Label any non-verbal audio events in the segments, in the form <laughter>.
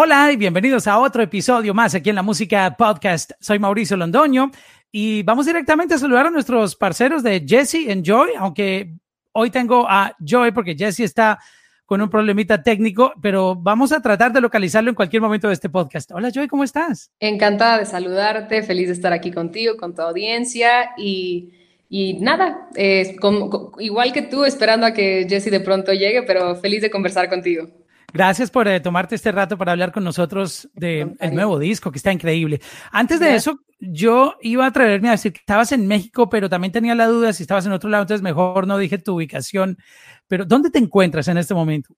Hola y bienvenidos a otro episodio más aquí en la Música Podcast. Soy Mauricio Londoño y vamos directamente a saludar a nuestros parceros de Jesse and Joy, aunque hoy tengo a Joy porque Jesse está con un problemita técnico, pero vamos a tratar de localizarlo en cualquier momento de este podcast. Hola Joy, ¿cómo estás? Encantada de saludarte, feliz de estar aquí contigo, con tu audiencia y, y nada, eh, igual que tú, esperando a que Jesse de pronto llegue, pero feliz de conversar contigo. Gracias por eh, tomarte este rato para hablar con nosotros del nuevo disco, que está increíble. Antes de eso, yo iba a atreverme a decir que estabas en México, pero también tenía la duda si estabas en otro lado, entonces mejor no dije tu ubicación. Pero ¿dónde te encuentras en este momento?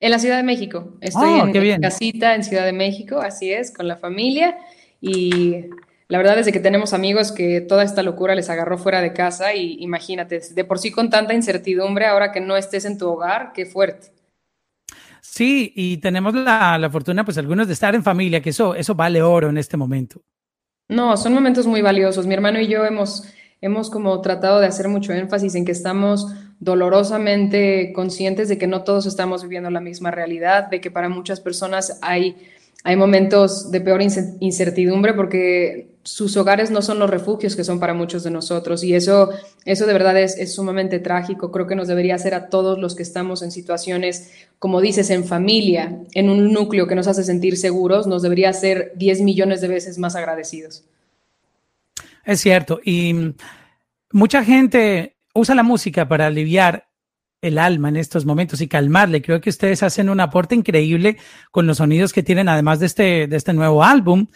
En la Ciudad de México. Estoy oh, en, casita en Ciudad de México, así es, con la familia. Y la verdad es que tenemos amigos que toda esta locura les agarró fuera de casa y imagínate, de por sí con tanta incertidumbre, ahora que no estés en tu hogar, qué fuerte. Sí, y tenemos la, la, fortuna, pues algunos, de estar en familia, que eso, eso vale oro en este momento. No, son momentos muy valiosos. Mi hermano y yo hemos, hemos como tratado de hacer mucho énfasis en que estamos dolorosamente conscientes de que no todos estamos viviendo la misma realidad, de que para muchas personas hay hay momentos de peor incertidumbre porque sus hogares no son los refugios que son para muchos de nosotros y eso, eso de verdad es, es, sumamente trágico. Creo que nos debería hacer a todos los que estamos en situaciones, como dices, en familia, en un núcleo que nos hace sentir seguros, nos debería hacer 10 millones de veces más agradecidos. Es cierto y mucha gente usa la música para aliviar el alma en estos momentos y calmarle. Creo que ustedes hacen un aporte increíble con los sonidos que tienen, además de este, de este nuevo álbum,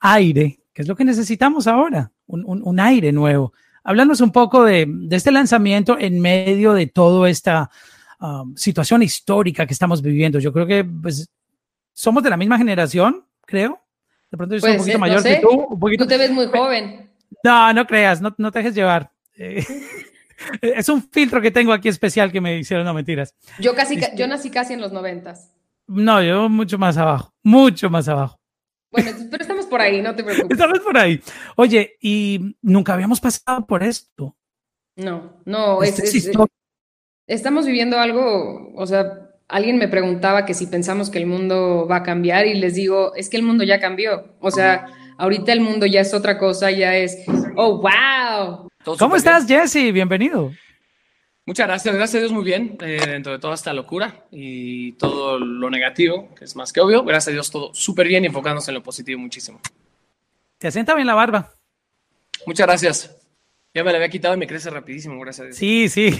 aire, que es lo que necesitamos ahora, un, aire nuevo. Háblanos un poco de, este lanzamiento en medio de toda esta um, situación histórica que estamos viviendo. Yo creo que pues, somos de la misma generación, creo. De pronto yo soy un pues, poquito mayor que tú. Tú te ves muy joven. No, no creas, no, no te dejes llevar. Eh, <laughs> Es un filtro que tengo aquí especial que me hicieron, no mentiras. Yo casi, este yo nací casi en los noventas. No, yo mucho más abajo, mucho más abajo. Bueno, pero estamos por ahí, no te preocupes. Estamos por ahí. Oye, y nunca habíamos pasado por esto. No, no, es, estamos viviendo algo, o sea, alguien me preguntaba que si pensamos que el mundo va a cambiar y les digo, es que el mundo ya cambió. O sea, ahorita el mundo ya es otra cosa, ya es, oh, wow, ¿Cómo estás, Jesse? Bienvenido. Muchas gracias, gracias a Dios muy bien, eh, dentro de toda esta locura y todo lo negativo, que es más que obvio, gracias a Dios todo súper bien y enfocándose en lo positivo muchísimo. Te asienta bien la barba. Muchas gracias. Ya me la había quitado y me crece rapidísimo, gracias a Dios. Sí, sí.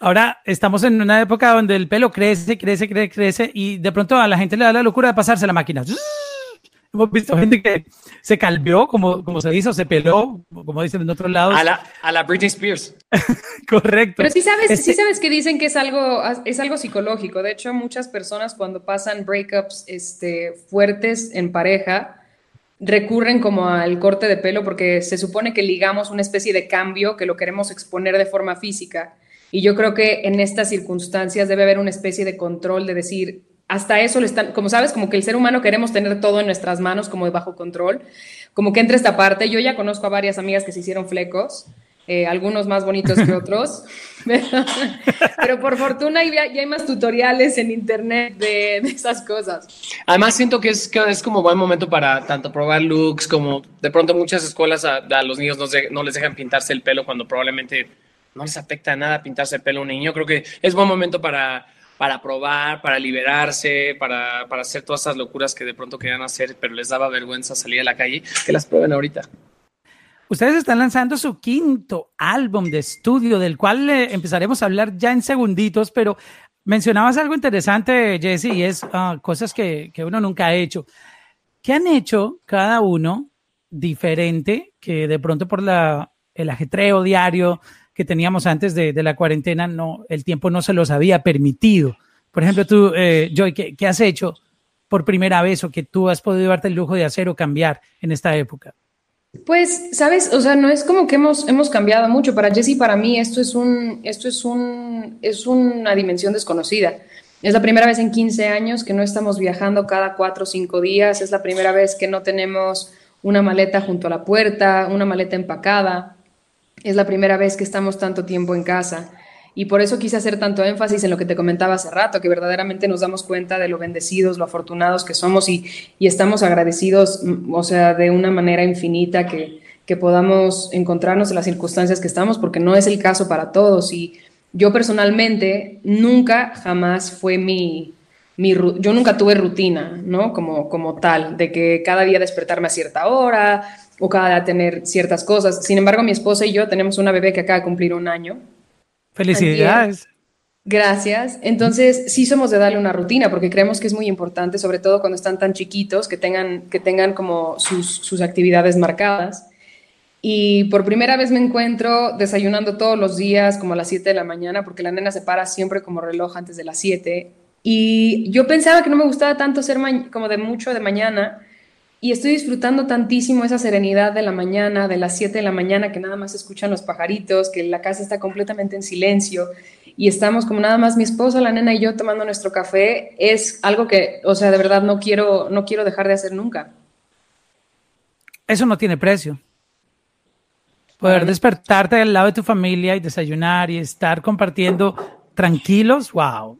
Ahora estamos en una época donde el pelo crece, crece, crece, crece y de pronto a la gente le da la locura de pasarse la máquina. Hemos visto gente que se calvió, como, como se dice, o se peló, como dicen en otros lados. A la, a la Britney Spears. <laughs> Correcto. Pero sí sabes, sí este sabes que dicen que es algo, es algo psicológico. De hecho, muchas personas cuando pasan breakups este, fuertes en pareja, recurren como al corte de pelo porque se supone que ligamos una especie de cambio que lo queremos exponer de forma física. Y yo creo que en estas circunstancias debe haber una especie de control de decir, hasta eso le están, como sabes, como que el ser humano queremos tener todo en nuestras manos como de bajo control, como que entre esta parte, yo ya conozco a varias amigas que se hicieron flecos, eh, algunos más bonitos que otros, <laughs> pero, por fortuna ya, hay más tutoriales en internet de, esas cosas. Además siento que es, que es como buen momento para tanto probar looks como de pronto muchas escuelas a, los niños no, no les dejan pintarse el pelo cuando probablemente no les afecta nada pintarse el pelo a un niño. Creo que es buen momento para para probar, para liberarse, para, para, hacer todas esas locuras que de pronto querían hacer, pero les daba vergüenza salir a la calle, que las prueben ahorita. Ustedes están lanzando su quinto álbum de estudio, del cual empezaremos a hablar ya en segunditos, pero mencionabas algo interesante, Jesse, y es ah, cosas que, que uno nunca ha hecho. ¿Qué han hecho cada uno diferente que de pronto por la, el ajetreo diario que teníamos antes de, la cuarentena, no, el tiempo no se los había permitido. Por ejemplo, tú, eh, Joy, ¿qué, has hecho por primera vez o que tú has podido darte el lujo de hacer o cambiar en esta época? Pues, sabes, o sea, no es como que hemos, hemos cambiado mucho. Para Jesse para mí esto es un, esto es un, es una dimensión desconocida. Es la primera vez en 15 años que no estamos viajando cada cuatro o cinco días. Es la primera vez que no tenemos una maleta junto a la puerta, una maleta empacada. Es la primera vez que estamos tanto tiempo en casa. Y por eso quise hacer tanto énfasis en lo que te comentaba hace rato, que verdaderamente nos damos cuenta de lo bendecidos, lo afortunados que somos y, y estamos agradecidos, mm, o sea, de una manera infinita que, que podamos encontrarnos en las circunstancias que estamos, porque no es el caso para todos. Y yo personalmente nunca, jamás fue mi, mi yo nunca tuve rutina, ¿no? Como, como tal, de que cada día despertarme a cierta hora o cada tener ciertas cosas. Sin embargo, mi esposa y yo tenemos una bebé que acaba de cumplir un año Felicidades. Gracias. Entonces, sí somos de darle una rutina porque creemos que es muy importante, sobre todo cuando están tan chiquitos, que tengan, que tengan como sus, sus actividades marcadas. Y por primera vez me encuentro desayunando todos los días como a las 7 de la mañana, porque la nena se para siempre como reloj antes de las 7. Y yo pensaba que no me gustaba tanto ser como de mucho de mañana, y estoy disfrutando tantísimo esa serenidad de la mañana, de las 7 de la mañana, que nada más escuchan los pajaritos, que la casa está completamente en silencio y estamos como nada más mi esposa, la nena y yo tomando nuestro café, es algo que, o sea, de verdad no quiero, no quiero dejar de hacer nunca. Eso no tiene precio. Poder despertarte al lado de tu familia y desayunar y estar compartiendo tranquilos, wow.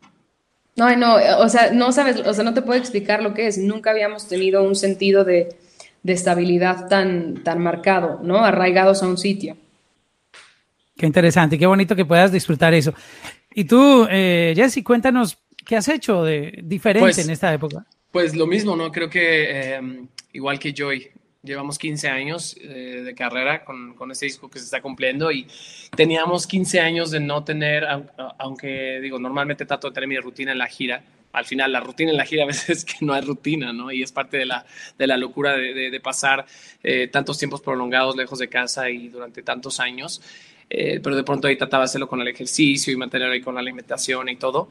No, no, o sea, no sabes, o sea, no te puedo explicar lo que es. Nunca habíamos tenido un sentido de, estabilidad tan, tan marcado, ¿no? Arraigados a un sitio. Qué interesante, qué bonito que puedas disfrutar eso. Y tú, eh, Jesse, cuéntanos, ¿qué has hecho de diferente pues, en esta época? Pues lo mismo, ¿no? Creo que eh, igual que Joy, llevamos 15 años eh, de carrera con, con este disco que se está cumpliendo y teníamos 15 años de no tener, aunque digo, normalmente trato de tener mi rutina en la gira. Al final, la rutina en la gira a veces <laughs> es que no hay rutina, ¿no? Y es parte de la, de la locura de, de, pasar eh, tantos tiempos prolongados lejos de casa y durante tantos años. Eh, pero de pronto ahí trataba de hacerlo con el ejercicio y mantener ahí con la alimentación y todo.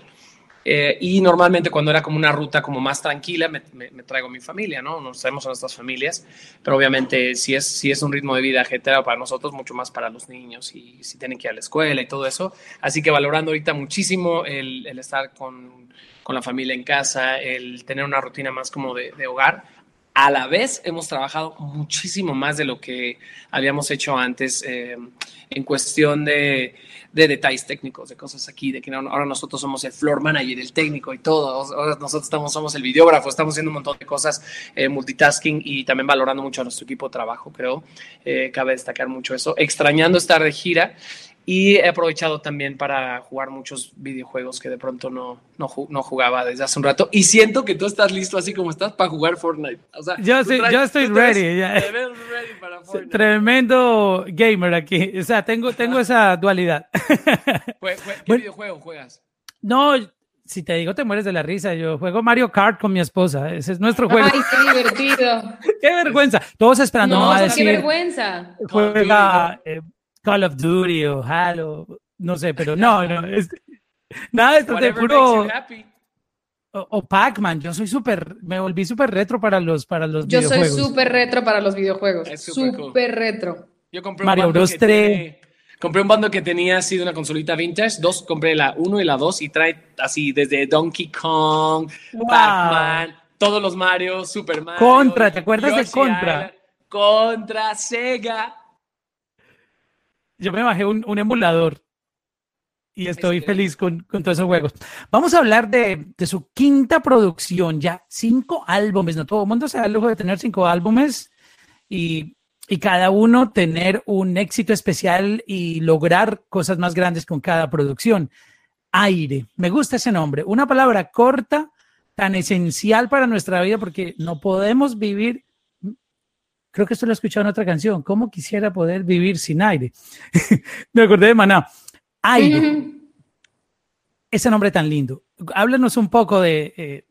Eh, y normalmente cuando era como una ruta como más tranquila, me, traigo mi familia, ¿no? Nos traemos a nuestras familias, pero obviamente si es, si es un ritmo de vida ajetreado para nosotros, mucho más para los niños y si tienen que ir a la escuela y todo eso. Así que valorando ahorita muchísimo el, estar con, con, la familia en casa, el tener una rutina más como de hogar. A la vez hemos trabajado muchísimo más de lo que habíamos hecho antes eh, en cuestión de de detalles técnicos, de cosas aquí, de que ahora nosotros somos el floor manager, el técnico y todo, ahora nosotros estamos, somos el videógrafo, estamos haciendo un montón de cosas, eh, multitasking y también valorando mucho a nuestro equipo de trabajo, creo, eh, cabe destacar mucho eso, extrañando estar de gira y he aprovechado también para jugar muchos videojuegos que de pronto no, no, no, jugaba desde hace un rato. Y siento que tú estás listo así como estás para jugar Fortnite. O sea, yo, estoy ready. Tremendo gamer aquí. O sea, tengo, tengo esa dualidad. <laughs> ¿Qué videojuego juegas? No, si te digo te mueres de la risa. Yo juego Mario Kart con mi esposa. Ese es nuestro juego. Ay, qué divertido. <laughs> qué vergüenza. Todos esperando. No, no qué vergüenza. Juega Call of Duty o Halo, no sé, pero no, no, es, nada, esto de puro... O, Pac-Man, yo soy súper, me volví súper retro para los, para los yo videojuegos. Yo soy súper retro para los videojuegos, súper retro. Yo compré un Mario Bros. 3. compré un bando que tenía así de una consolita vintage, dos, compré la 1 y la 2 y trae así desde Donkey Kong, Pac-Man, todos los Mario, Super Mario. Contra, ¿te acuerdas de Contra? contra Sega yo me bajé un, un emulador y estoy feliz con, con, todos esos juegos. Vamos a hablar de, de, su quinta producción, ya cinco álbumes, no todo el mundo se da el lujo de tener cinco álbumes y, y, cada uno tener un éxito especial y lograr cosas más grandes con cada producción. Aire, me gusta ese nombre, una palabra corta, tan esencial para nuestra vida porque no podemos vivir Creo que esto lo he escuchado en otra canción. ¿Cómo quisiera poder vivir sin aire? <laughs> Me acordé de Maná. Aire. Ese nombre tan lindo. Háblanos un poco de eh,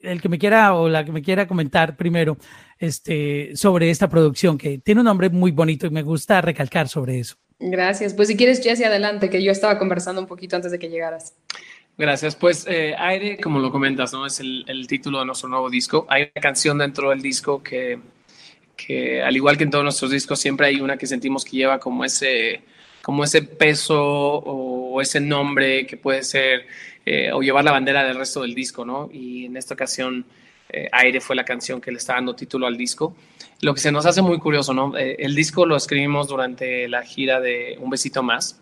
el que me quiera o la que me quiera comentar primero este, sobre esta producción, que tiene un nombre muy bonito y me gusta recalcar sobre eso. Gracias. Pues si quieres, Jesse, adelante, que yo estaba conversando un poquito antes de que llegaras. Gracias. Pues eh, Aire, como lo comentas, ¿no? Es el, el, título de nuestro nuevo disco. Hay una canción dentro del disco que que al igual que en todos nuestros discos, siempre hay una que sentimos que lleva como ese, como ese peso o ese nombre que puede ser eh, o llevar la bandera del resto del disco, ¿no? Y en esta ocasión, eh, Aire fue la canción que le está dando título al disco. Lo que se nos hace muy curioso, ¿no? Eh, el disco lo escribimos durante la gira de Un Besito Más.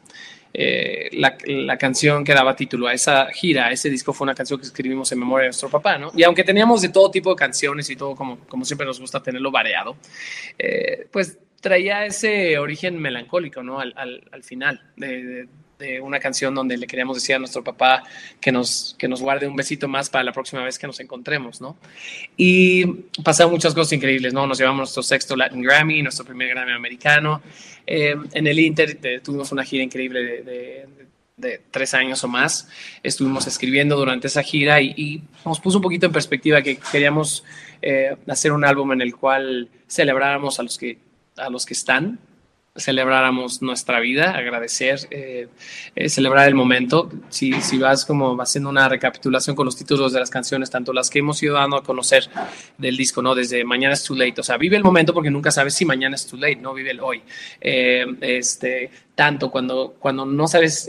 Eh, la, canción que daba título a esa gira, ese disco fue una canción que escribimos en memoria de nuestro papá, ¿no? Y aunque teníamos de todo tipo de canciones y todo como, como siempre nos gusta tenerlo variado, eh, pues traía ese origen melancólico, ¿no? Al, al, final de de una canción donde le queríamos decir a nuestro papá que nos, que nos guarde un besito más para la próxima vez que nos encontremos, ¿no? Y pasaron muchas cosas increíbles, ¿no? Nos llevamos nuestro sexto Latin Grammy, nuestro primer Grammy americano. Eh, en el Inter tuvimos una gira increíble de, de, tres años o más. Estuvimos escribiendo durante esa gira y, nos puso un poquito en perspectiva que queríamos eh, hacer un álbum en el cual celebráramos a los que, a los que están celebráramos nuestra vida, agradecer, eh, eh, celebrar el momento. Si, si vas como haciendo una recapitulación con los títulos de las canciones, tanto las que hemos ido dando a conocer del disco, ¿no? Desde Mañana es too late, o sea, vive el momento porque nunca sabes si mañana es too late, ¿no? Vive el hoy. Eh, este, tanto cuando, cuando no sabes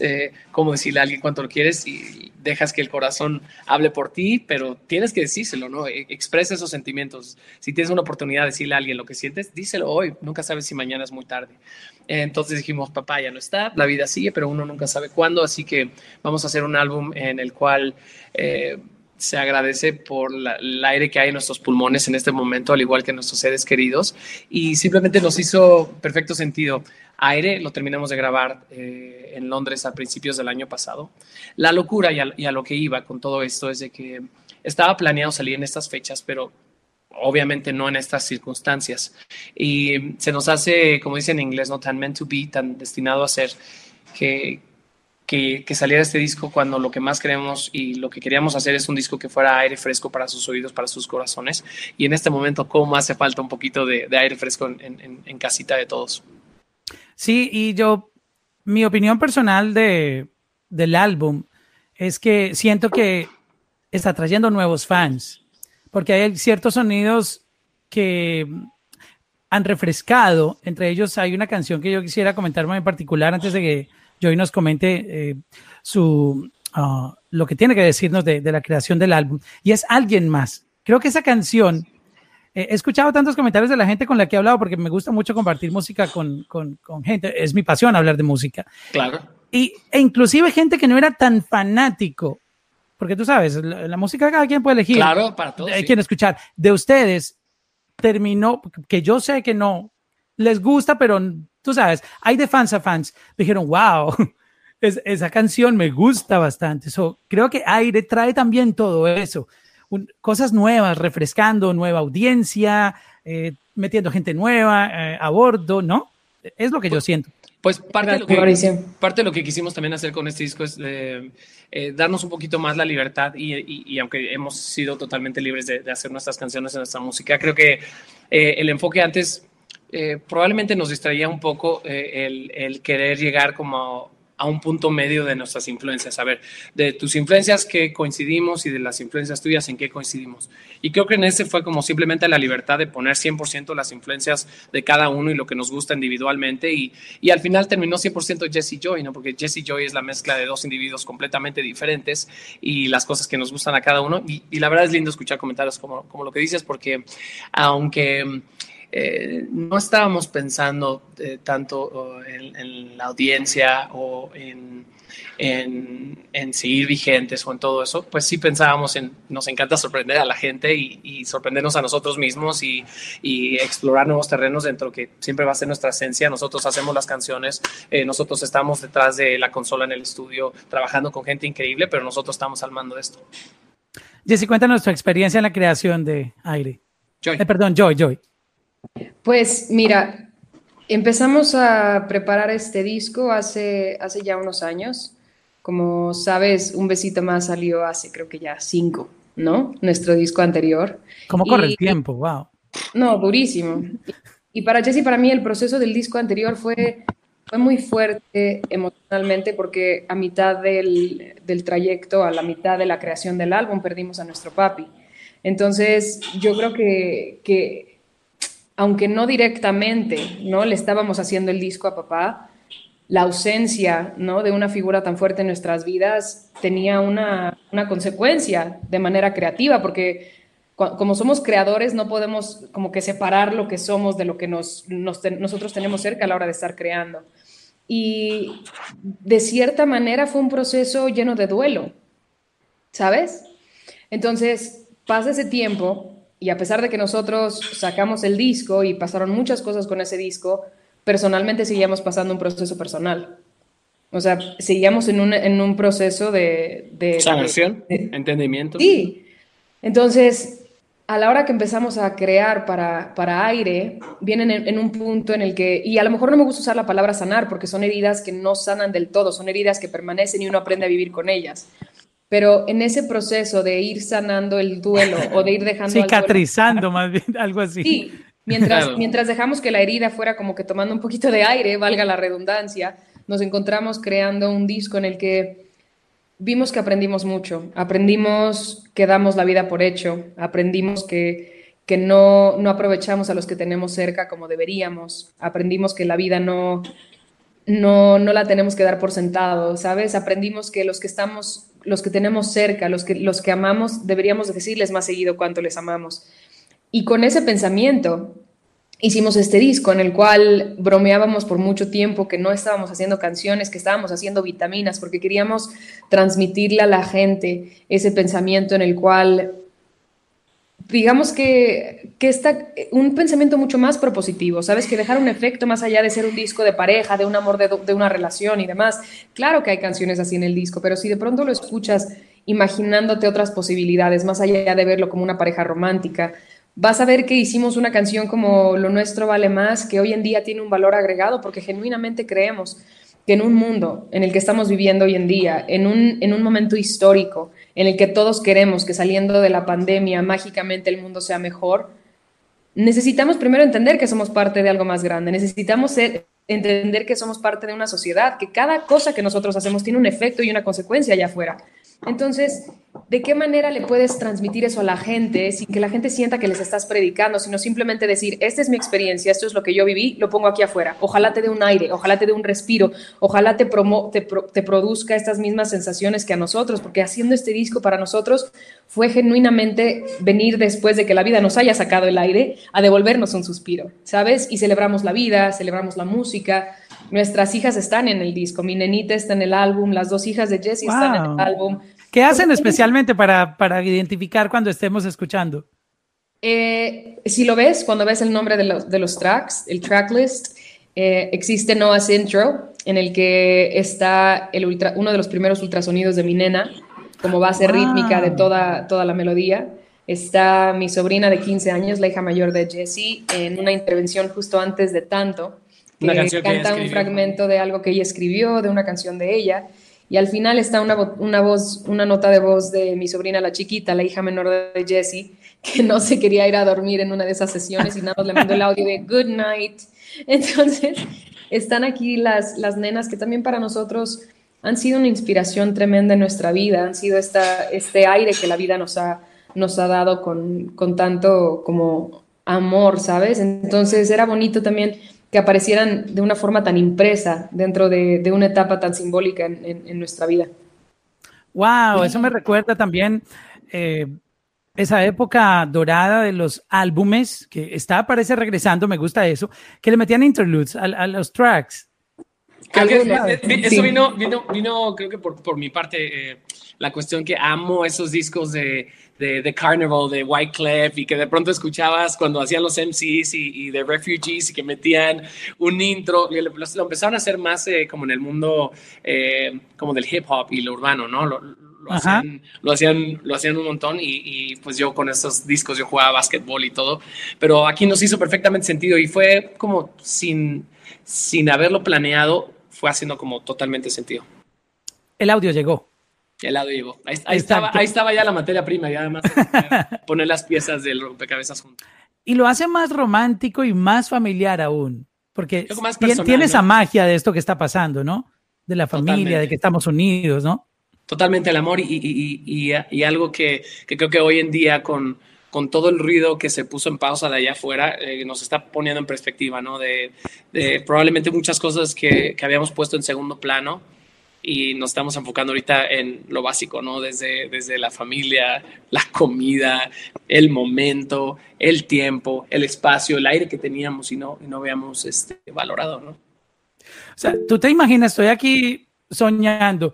cómo decirle a alguien cuánto lo quieres y dejas que el corazón hable por ti, pero tienes que decírselo, ¿no? E, expresa esos sentimientos. Si tienes una oportunidad de decirle a alguien lo que sientes, díselo hoy, nunca sabes si mañana es muy tarde. Entonces dijimos, papá ya no está, la vida sigue, pero uno nunca sabe cuándo, así que vamos a hacer un álbum en el cual... Eh, se agradece por el aire que hay en nuestros pulmones en este momento, al igual que nuestros seres queridos, y simplemente nos hizo perfecto sentido Aire lo terminamos de grabar eh, en Londres a principios del año pasado. La locura y a, lo que iba con todo esto es de que estaba planeado salir en estas fechas, pero obviamente no en estas circunstancias. Y se nos hace, como dicen en inglés, no tan meant to be, tan destinado a ser, que, que, que, saliera este disco cuando lo que más queremos y lo que queríamos hacer es un disco que fuera aire fresco para sus oídos, para sus corazones. Y en este momento, ¿cómo hace falta un poquito de, aire fresco en, en casita de todos? Sí, y yo, mi opinión personal de, del álbum es que siento que está trayendo nuevos fans, porque hay ciertos sonidos que han refrescado, entre ellos hay una canción que yo quisiera comentar en particular antes de que Joy nos comente eh, su, ah, lo que tiene que decirnos de, de la creación del álbum, y es Alguien más. Creo que esa canción he escuchado tantos comentarios de la gente con la que he hablado porque me gusta mucho compartir música con, con, con gente. Es mi pasión hablar de música. Claro. Y, e inclusive gente que no era tan fanático, porque tú sabes, la, música cada quien puede elegir. Claro, para todos. Hay quien escuchar. De ustedes terminó, que yo sé que no les gusta, pero tú sabes, hay de fans a fans. Dijeron, wow, <laughs> es, esa canción me gusta bastante. So, creo que Aire trae también todo eso cosas nuevas, refrescando, nueva audiencia, eh, metiendo gente nueva eh, a bordo, ¿no? Es lo que yo siento. Pues parte de, lo que, parte de lo que quisimos también hacer con este disco es eh, darnos un poquito más la libertad y, aunque hemos sido totalmente libres de, hacer nuestras canciones en nuestra música, creo que el enfoque antes probablemente nos distraía un poco el, el, querer llegar como a un punto medio de nuestras influencias. A ver, de tus influencias qué coincidimos y de las influencias tuyas en qué coincidimos. Y creo que en ese fue como simplemente la libertad de poner 100% las influencias de cada uno y lo que nos gusta individualmente. Y, y al final terminó 100% Jesse Joy, ¿no? Porque Jesse Joy es la mezcla de dos individuos completamente diferentes y las cosas que nos gustan a cada uno. Y, y la verdad es lindo escuchar comentarios como, como lo que dices, porque aunque eh, no estábamos pensando eh, tanto en, la audiencia o en, en, seguir vigentes o en todo eso, pues sí pensábamos en, nos encanta sorprender a la gente y, sorprendernos a nosotros mismos y, explorar nuevos terrenos dentro que siempre va a ser nuestra esencia. Nosotros hacemos las canciones, eh, nosotros estamos detrás de la consola en el estudio trabajando con gente increíble, pero nosotros estamos al mando de esto. Jessy, cuéntanos tu experiencia en la creación de Aire. Joy. perdón, Joy, Joy. Pues mira, empezamos a preparar este disco hace, hace ya unos años. Como sabes, Un Besito Más salió hace creo que ya cinco, ¿no? Nuestro disco anterior. ¿Cómo corre el tiempo? Wow. No, durísimo. Y para Jesse, para mí, el proceso del disco anterior fue, fue muy fuerte emocionalmente porque a mitad del, del trayecto, a la mitad de la creación del álbum, perdimos a nuestro papi. Entonces, yo creo que, que aunque no directamente, ¿no? Le estábamos haciendo el disco a papá, la ausencia, ¿no? De una figura tan fuerte en nuestras vidas tenía una, consecuencia de manera creativa, porque como somos creadores no podemos como que separar lo que somos de lo que nos, nosotros tenemos cerca a la hora de estar creando. y de cierta manera fue un proceso lleno de duelo, ¿sabes? Entonces, pasa ese tiempo y a pesar de que nosotros sacamos el disco y pasaron muchas cosas con ese disco, personalmente seguíamos pasando un proceso personal. O sea, seguíamos en un, en un proceso de... de Sanación, entendimiento. Sí. Entonces, a la hora que empezamos a crear para, para aire, vienen en, un punto en el que, y a lo mejor no me gusta usar la palabra sanar, porque son heridas que no sanan del todo, son heridas que permanecen y uno aprende a vivir con ellas. Pero en ese proceso de ir sanando el duelo o de ir <laughs> dejando... Cicatrizando, más bien, <laughs> algo así. Sí, mientras, mientras dejamos que la herida fuera como que tomando un poquito de aire, valga la redundancia, nos encontramos creando un disco en el que vimos que aprendimos mucho, aprendimos que damos la vida por hecho, aprendimos que, que no, no aprovechamos a los que tenemos cerca como deberíamos, aprendimos que la vida no, no, no la tenemos que dar por sentado, ¿sabes? Aprendimos que los que estamos, los que tenemos cerca, los que, los que amamos, deberíamos decirles más seguido cuánto les amamos. Y con ese pensamiento hicimos este disco en el cual bromeábamos por mucho tiempo que no estábamos haciendo canciones, que estábamos haciendo vitaminas, porque queríamos transmitirle a la gente ese pensamiento en el cual, digamos que, que está un pensamiento mucho más propositivo, ¿sabes? Que dejar un efecto más allá de ser un disco de pareja, de un amor, de, de una relación y demás. Claro que hay canciones así en el disco, pero si de pronto lo escuchas imaginándote otras posibilidades, más allá de verlo como una pareja romántica, vas a ver que hicimos una canción como Lo nuestro vale más, que hoy en día tiene un valor agregado porque genuinamente creemos que en un mundo en el que estamos viviendo hoy en día, en un, en un momento histórico, en el que todos queremos que saliendo de la pandemia mágicamente el mundo sea mejor, necesitamos primero entender que somos parte de algo más grande, necesitamos entender que somos parte de una sociedad, que cada cosa que nosotros hacemos tiene un efecto y una consecuencia allá afuera. Entonces, ¿de qué manera le puedes transmitir eso a la gente sin que la gente sienta que les estás predicando, sino simplemente decir, esta es mi experiencia, esto es lo que yo viví, lo pongo aquí afuera. Ojalá te dé un aire, ojalá te dé un respiro, ojalá te, te, produzca estas mismas sensaciones que a nosotros, porque haciendo este disco para nosotros fue genuinamente venir después de que la vida nos haya sacado el aire a devolvernos un suspiro, ¿sabes? Y celebramos la vida, celebramos la música, Nuestras hijas están en el disco, mi nenita está en el álbum, las dos hijas de Jessie están en el álbum. ¿Qué hacen especialmente para, para identificar cuando estemos escuchando? Eh, si lo ves, cuando ves el nombre de los, de los tracks, el tracklist, eh, existe Noah's Intro, en el que está el ultra, uno de los primeros ultrasonidos de mi nena, como base rítmica de toda, toda la melodía. Está mi sobrina de 15 años, la hija mayor de Jessie, en una intervención justo antes de tanto que canta un fragmento de algo que ella escribió, de una canción de ella. Y al final está una, una, voz, una nota de voz de mi sobrina, la chiquita, la hija menor de Jessie, <laughs> que no se quería ir a dormir en una de esas sesiones y nada más le mandó el audio de good night. <laughs> Entonces, están aquí las, las nenas que también para nosotros han sido una inspiración tremenda en nuestra vida, han sido esta, este aire que la vida nos ha, nos ha dado con, con tanto como amor, ¿sabes? Entonces era bonito también que aparecieran de una forma tan impresa dentro de, una etapa tan simbólica en, nuestra vida. Wow, eso me recuerda también eh, esa época dorada de los álbumes, que está, parece regresando, me gusta eso, que le metían interludes a, los tracks. Eso vino, vino, creo que por, mi parte, eh, la cuestión que amo esos discos de de, de, Carnival, de White Wyclef, y que de pronto escuchabas cuando hacían los MCs y, de Refugees y que metían un intro, y lo, empezaron a hacer más eh, como en el mundo eh, como del hip hop y lo urbano, ¿no? Lo, lo hacían, lo hacían, lo hacían un montón y, y, pues yo con esos discos yo jugaba básquetbol y todo, pero aquí nos hizo perfectamente sentido y fue como sin, sin haberlo planeado, fue haciendo como totalmente sentido. El audio llegó. El lado llegó. Ahí, estaba, ahí estaba ya la materia prima, y además <laughs> poner las piezas del rompecabezas juntas. Y lo hace más romántico y más familiar aún, porque tiene esa magia de esto que está pasando, ¿no? De la familia, de que estamos unidos, ¿no? Totalmente el amor y, y, y, algo que, que, creo que hoy en día con, con todo el ruido que se puso en pausa de allá afuera, eh, nos está poniendo en perspectiva, ¿no? De, probablemente muchas cosas que, habíamos puesto en segundo plano y nos estamos enfocando ahorita en lo básico, ¿no? Desde, desde la familia, la comida, el momento, el tiempo, el espacio, el aire que teníamos y no, no habíamos este, valorado, ¿no? O sea, tú te imaginas, estoy aquí soñando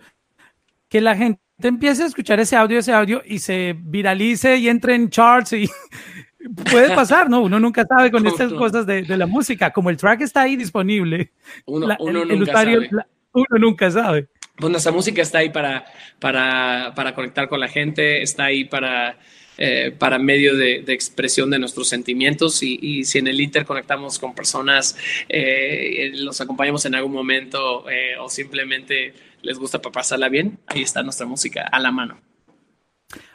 que la gente empiece a escuchar ese audio, ese audio y se viralice y entre en charts y <laughs> puede pasar, ¿no? Uno nunca sabe con estas cosas de, la música. Como el track está ahí disponible, uno, nunca sabe. uno nunca sabe. Pues nuestra música está ahí para, para, para conectar con la gente, está ahí para eh, para medio de, expresión de nuestros sentimientos y, si en el Inter conectamos con personas, eh, los acompañamos en algún momento eh, o simplemente les gusta para pasarla bien, ahí está nuestra música a la mano.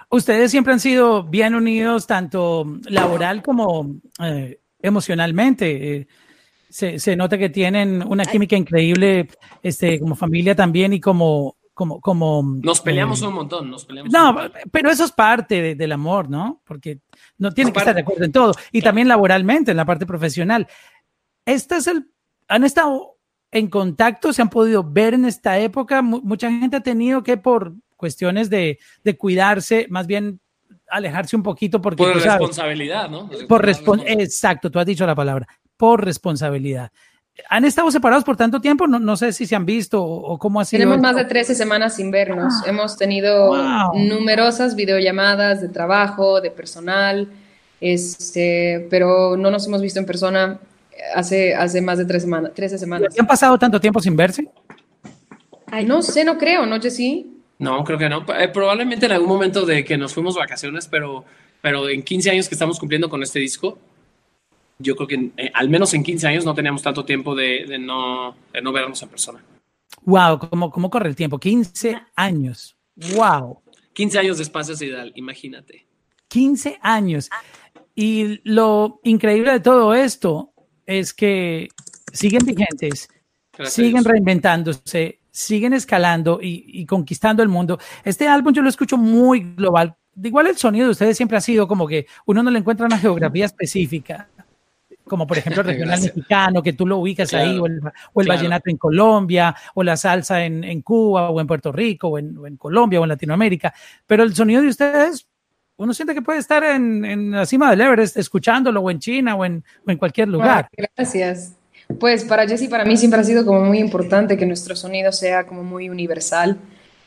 Ustedes siempre han sido bien unidos, tanto laboral como emocionalmente. Se, se, nota que tienen una química increíble este, como familia también y como, como, como... Nos peleamos eh, un montón, nos peleamos. No, pero eso es parte del amor, ¿no? Porque no tiene que estar de acuerdo en todo. Y también laboralmente, en la parte profesional. Este es el... Han estado en contacto, se han podido ver en esta época. mucha gente ha tenido que por cuestiones de, de cuidarse, más bien alejarse un poquito porque... Por responsabilidad, ¿no? Por Exacto, tú has dicho la palabra, por responsabilidad han estado separados por tanto tiempo, no, no sé si se han visto o, cómo ha sido. Tenemos más de 13 semanas sin vernos. Ah. Hemos tenido numerosas videollamadas de trabajo, de personal, este, pero no nos hemos visto en persona hace, hace más de tres semanas, 13 semanas. ¿Han pasado tanto tiempo sin verse? Ay, no sé, no creo, ¿no, Jessy? No, creo que no. Eh, probablemente en algún momento de que nos fuimos vacaciones, pero, pero en 15 años que estamos cumpliendo con este disco, yo creo que eh, al menos en 15 años no teníamos tanto tiempo de, no, no vernos en persona. Wow, ¿cómo, ¿cómo corre el tiempo? 15 años. Wow. 15 años de espacio sideral, imagínate. 15 años. Y lo increíble de todo esto es que siguen vigentes, siguen reinventándose, siguen escalando y, y, conquistando el mundo. Este álbum yo lo escucho muy global. Igual el sonido de ustedes siempre ha sido como que uno no le encuentra una geografía específica como por ejemplo el <laughs> regional mexicano, que tú lo ubicas ahí, o el, o el vallenato en Colombia, o la salsa en, en Cuba, o en Puerto Rico, o en, en, Colombia, o en Latinoamérica. Pero el sonido de ustedes, uno siente que puede estar en, en la cima del Everest escuchándolo, o en China, o en, o en cualquier lugar. gracias. Pues para Jesse, para mí siempre ha sido como muy importante que nuestro sonido sea como muy universal.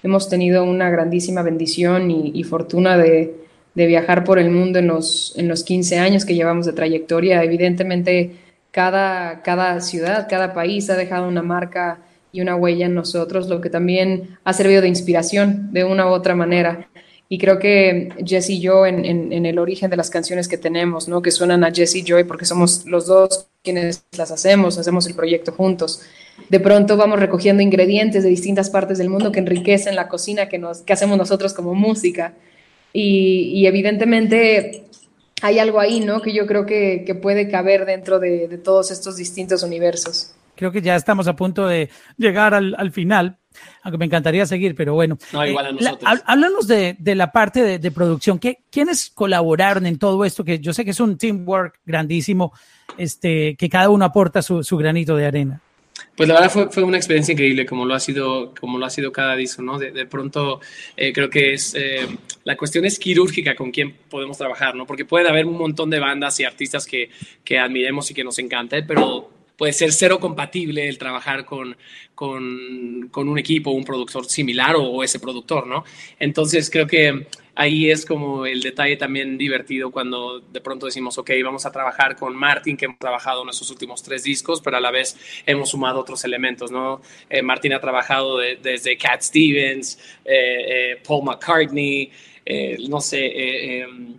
Hemos tenido una grandísima bendición y, y fortuna de, de viajar por el mundo en los, en los 15 años que llevamos de trayectoria. Evidentemente, cada, cada ciudad, cada país ha dejado una marca y una huella en nosotros, lo que también ha servido de inspiración de una u otra manera. Y creo que Jesse y yo, en, en, el origen de las canciones que tenemos, ¿no? que suenan a Jesse y Joy, porque somos los dos quienes las hacemos, hacemos el proyecto juntos. De pronto vamos recogiendo ingredientes de distintas partes del mundo que enriquecen la cocina que, nos, que hacemos nosotros como música. Y, evidentemente hay algo ahí, ¿no? Que yo creo que, puede caber dentro de, todos estos distintos universos. Creo que ya estamos a punto de llegar al, final, aunque me encantaría seguir, pero bueno. No, igual a eh, nosotros. háblanos de, la parte de, producción. ¿Qué, ¿Quiénes colaboraron en todo esto? Que yo sé que es un teamwork grandísimo, este, que cada uno aporta su granito de arena. Pues la verdad fue, fue, una experiencia increíble, como lo ha sido, como lo ha sido cada disco, ¿no? De, de pronto eh, creo que es, eh, la cuestión es quirúrgica con quién podemos trabajar, ¿no? Porque puede haber un montón de bandas y artistas que, que admiremos y que nos encante, pero puede ser cero compatible el trabajar con, con, con un equipo, un productor similar o, ese productor, ¿no? Entonces creo que ahí es como el detalle también divertido cuando de pronto decimos, ok, vamos a trabajar con Martin, que hemos trabajado en nuestros últimos tres discos, pero a la vez hemos sumado otros elementos, ¿no? Eh, Martin ha trabajado desde Cat Stevens, eh, eh, Paul McCartney, no sé, em,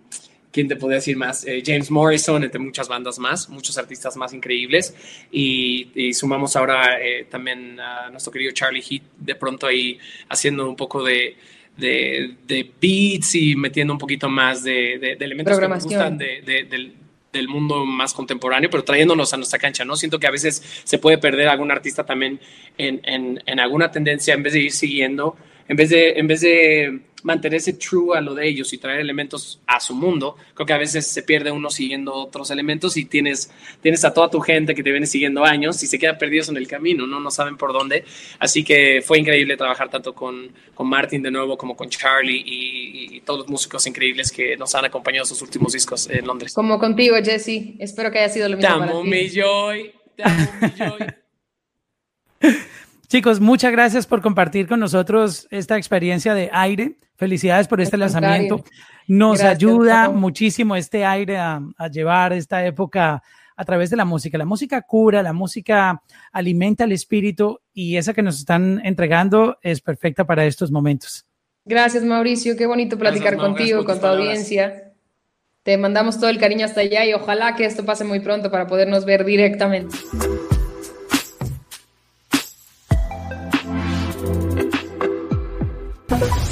¿quién te podría decir más? James Morrison, entre muchas bandas más, muchos artistas más increíbles. Y, sumamos ahora también a nuestro querido Charlie Heat, de pronto ahí haciendo un poco de, de, de, beats y metiendo un poquito más de, de, elementos que nos gustan del, del, mundo más contemporáneo, pero trayéndonos a nuestra cancha, ¿no? Siento que a veces se puede perder algún artista también en, en, en alguna tendencia en vez de ir siguiendo, en vez de, en vez de mantenerse true a lo de ellos y traer elementos a su mundo. Creo que a veces se pierde uno siguiendo otros elementos y tienes, tienes a toda tu gente que te viene siguiendo años y se quedan perdidos en el camino, ¿no? No saben por dónde. Así que fue increíble trabajar tanto con, con Martin de nuevo como con Charlie y, todos los músicos increíbles que nos han acompañado en sus últimos discos en Londres. Como contigo, Jesse. Espero que haya sido lo mismo. Te amo, mi joy. Te amo, mi joy. <laughs> Chicos, muchas gracias por compartir con nosotros esta experiencia de aire. Felicidades por este lanzamiento. Nos ayuda muchísimo este aire a, a llevar esta época a través de la música. La música cura, la música alimenta el espíritu y esa que nos están entregando es perfecta para estos momentos. Gracias, Mauricio. Qué bonito platicar contigo, con tu audiencia. Te mandamos todo el cariño hasta allá y ojalá que esto pase muy pronto para podernos ver directamente. Obrigada.